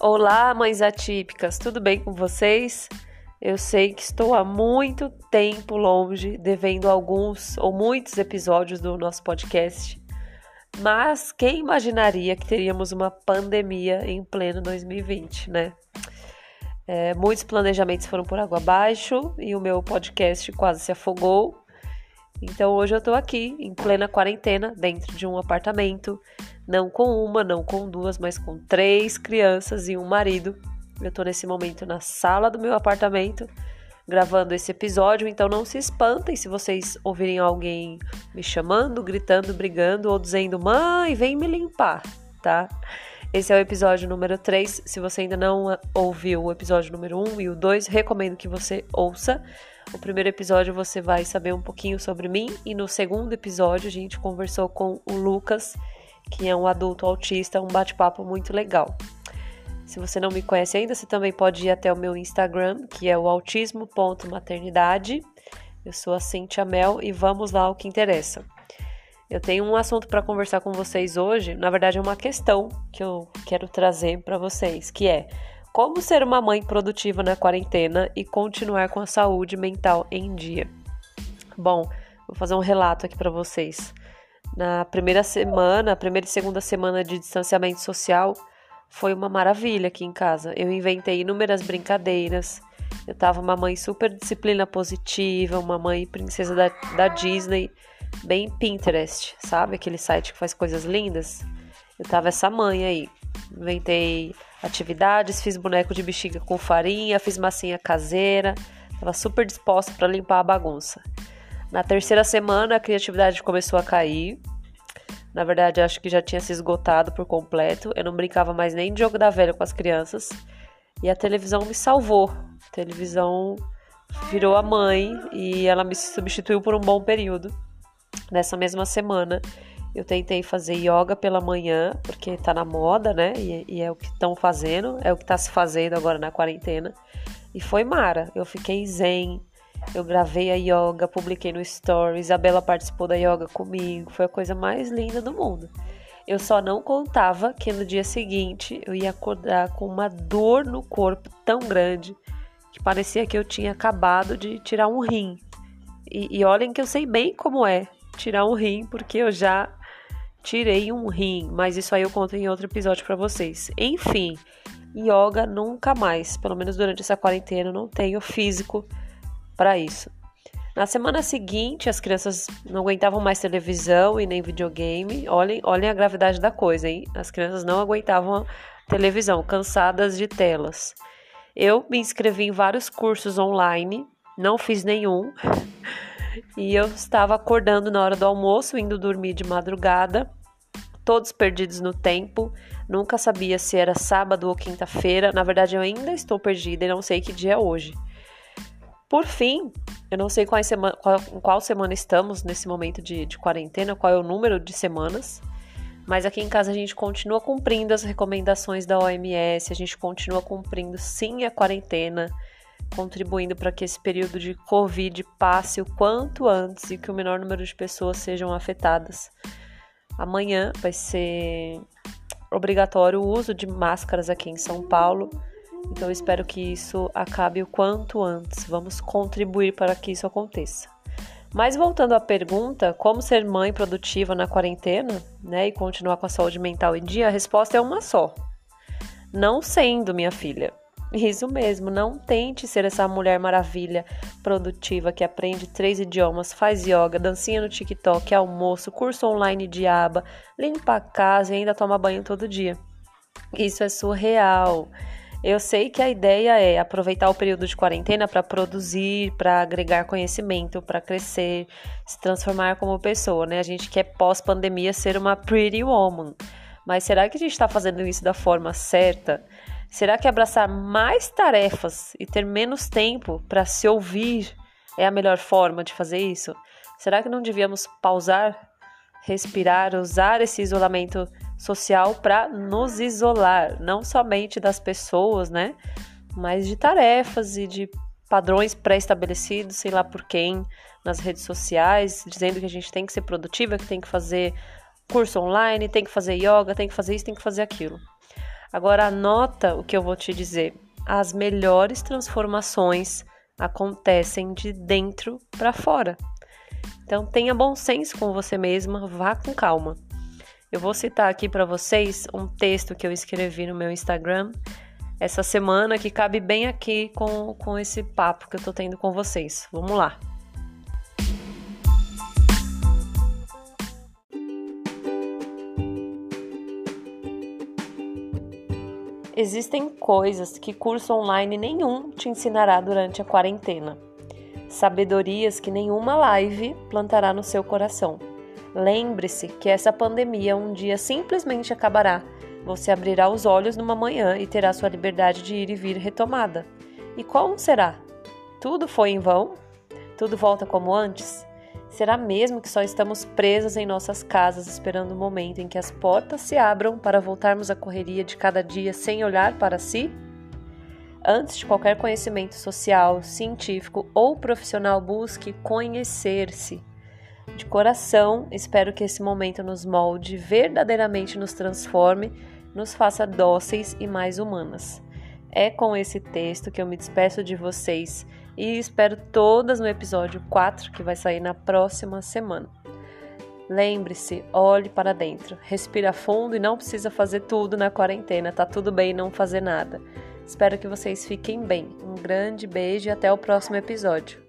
Olá, mães atípicas, tudo bem com vocês? Eu sei que estou há muito tempo longe, devendo alguns ou muitos episódios do nosso podcast, mas quem imaginaria que teríamos uma pandemia em pleno 2020, né? É, muitos planejamentos foram por água abaixo e o meu podcast quase se afogou. Então hoje eu tô aqui em plena quarentena, dentro de um apartamento, não com uma, não com duas, mas com três crianças e um marido. Eu tô nesse momento na sala do meu apartamento gravando esse episódio, então não se espantem se vocês ouvirem alguém me chamando, gritando, brigando ou dizendo: "Mãe, vem me limpar", tá? Esse é o episódio número 3. Se você ainda não ouviu o episódio número 1 e o 2, recomendo que você ouça. O primeiro episódio você vai saber um pouquinho sobre mim e no segundo episódio a gente conversou com o Lucas, que é um adulto autista, um bate-papo muito legal. Se você não me conhece ainda, você também pode ir até o meu Instagram, que é o autismo.maternidade. Eu sou a Cintia Mel e vamos lá ao que interessa. Eu tenho um assunto para conversar com vocês hoje, na verdade é uma questão que eu quero trazer para vocês, que é como ser uma mãe produtiva na quarentena e continuar com a saúde mental em dia? Bom, vou fazer um relato aqui para vocês. Na primeira semana, primeira e segunda semana de distanciamento social, foi uma maravilha aqui em casa. Eu inventei inúmeras brincadeiras. Eu tava uma mãe super disciplina positiva, uma mãe princesa da, da Disney, bem Pinterest, sabe? Aquele site que faz coisas lindas. Eu tava essa mãe aí. Inventei atividades, fiz boneco de bexiga com farinha, fiz massinha caseira, estava super disposta para limpar a bagunça. Na terceira semana a criatividade começou a cair. Na verdade, acho que já tinha se esgotado por completo. Eu não brincava mais nem de jogo da velha com as crianças. E a televisão me salvou. A televisão virou a mãe e ela me substituiu por um bom período. Nessa mesma semana, eu tentei fazer yoga pela manhã, porque tá na moda, né? E, e é o que estão fazendo, é o que tá se fazendo agora na quarentena. E foi mara. Eu fiquei zen. Eu gravei a yoga, publiquei no story. Isabela participou da yoga comigo. Foi a coisa mais linda do mundo. Eu só não contava que no dia seguinte eu ia acordar com uma dor no corpo tão grande que parecia que eu tinha acabado de tirar um rim. E, e olhem que eu sei bem como é tirar um rim, porque eu já tirei um rim, mas isso aí eu conto em outro episódio para vocês. Enfim, yoga nunca mais, pelo menos durante essa quarentena, não tenho físico para isso. Na semana seguinte, as crianças não aguentavam mais televisão e nem videogame. Olhem, olhem a gravidade da coisa, hein? As crianças não aguentavam televisão, cansadas de telas. Eu me inscrevi em vários cursos online, não fiz nenhum. E eu estava acordando na hora do almoço, indo dormir de madrugada, todos perdidos no tempo. Nunca sabia se era sábado ou quinta-feira. Na verdade, eu ainda estou perdida e não sei que dia é hoje. Por fim, eu não sei qual, semana, qual, qual semana estamos nesse momento de, de quarentena, qual é o número de semanas. Mas aqui em casa a gente continua cumprindo as recomendações da OMS, a gente continua cumprindo sim a quarentena contribuindo para que esse período de Covid passe o quanto antes e que o menor número de pessoas sejam afetadas. Amanhã vai ser obrigatório o uso de máscaras aqui em São Paulo, então espero que isso acabe o quanto antes. Vamos contribuir para que isso aconteça. Mas voltando à pergunta, como ser mãe produtiva na quarentena, né, e continuar com a saúde mental em dia, a resposta é uma só. Não sendo, minha filha. Isso mesmo, não tente ser essa mulher maravilha, produtiva, que aprende três idiomas, faz yoga, dancinha no TikTok, almoço, curso online de aba, limpa a casa e ainda toma banho todo dia. Isso é surreal. Eu sei que a ideia é aproveitar o período de quarentena para produzir, para agregar conhecimento, para crescer, se transformar como pessoa, né? A gente quer pós-pandemia ser uma pretty woman. Mas será que a gente está fazendo isso da forma certa? Será que abraçar mais tarefas e ter menos tempo para se ouvir é a melhor forma de fazer isso? Será que não devíamos pausar, respirar, usar esse isolamento social para nos isolar, não somente das pessoas, né? Mas de tarefas e de padrões pré-estabelecidos, sei lá por quem, nas redes sociais, dizendo que a gente tem que ser produtiva, que tem que fazer curso online, tem que fazer yoga, tem que fazer isso, tem que fazer aquilo. Agora anota o que eu vou te dizer. As melhores transformações acontecem de dentro para fora. Então tenha bom senso com você mesma, vá com calma. Eu vou citar aqui para vocês um texto que eu escrevi no meu Instagram essa semana que cabe bem aqui com, com esse papo que eu tô tendo com vocês. Vamos lá. Existem coisas que curso online nenhum te ensinará durante a quarentena. Sabedorias que nenhuma live plantará no seu coração. Lembre-se que essa pandemia um dia simplesmente acabará. Você abrirá os olhos numa manhã e terá sua liberdade de ir e vir retomada. E como será? Tudo foi em vão? Tudo volta como antes? Será mesmo que só estamos presas em nossas casas esperando o momento em que as portas se abram para voltarmos à correria de cada dia sem olhar para si? Antes de qualquer conhecimento social, científico ou profissional, busque conhecer-se. De coração, espero que esse momento nos molde, verdadeiramente nos transforme, nos faça dóceis e mais humanas. É com esse texto que eu me despeço de vocês e espero todas no episódio 4 que vai sair na próxima semana. Lembre-se, olhe para dentro, respira fundo e não precisa fazer tudo na quarentena, tá tudo bem não fazer nada. Espero que vocês fiquem bem. Um grande beijo e até o próximo episódio.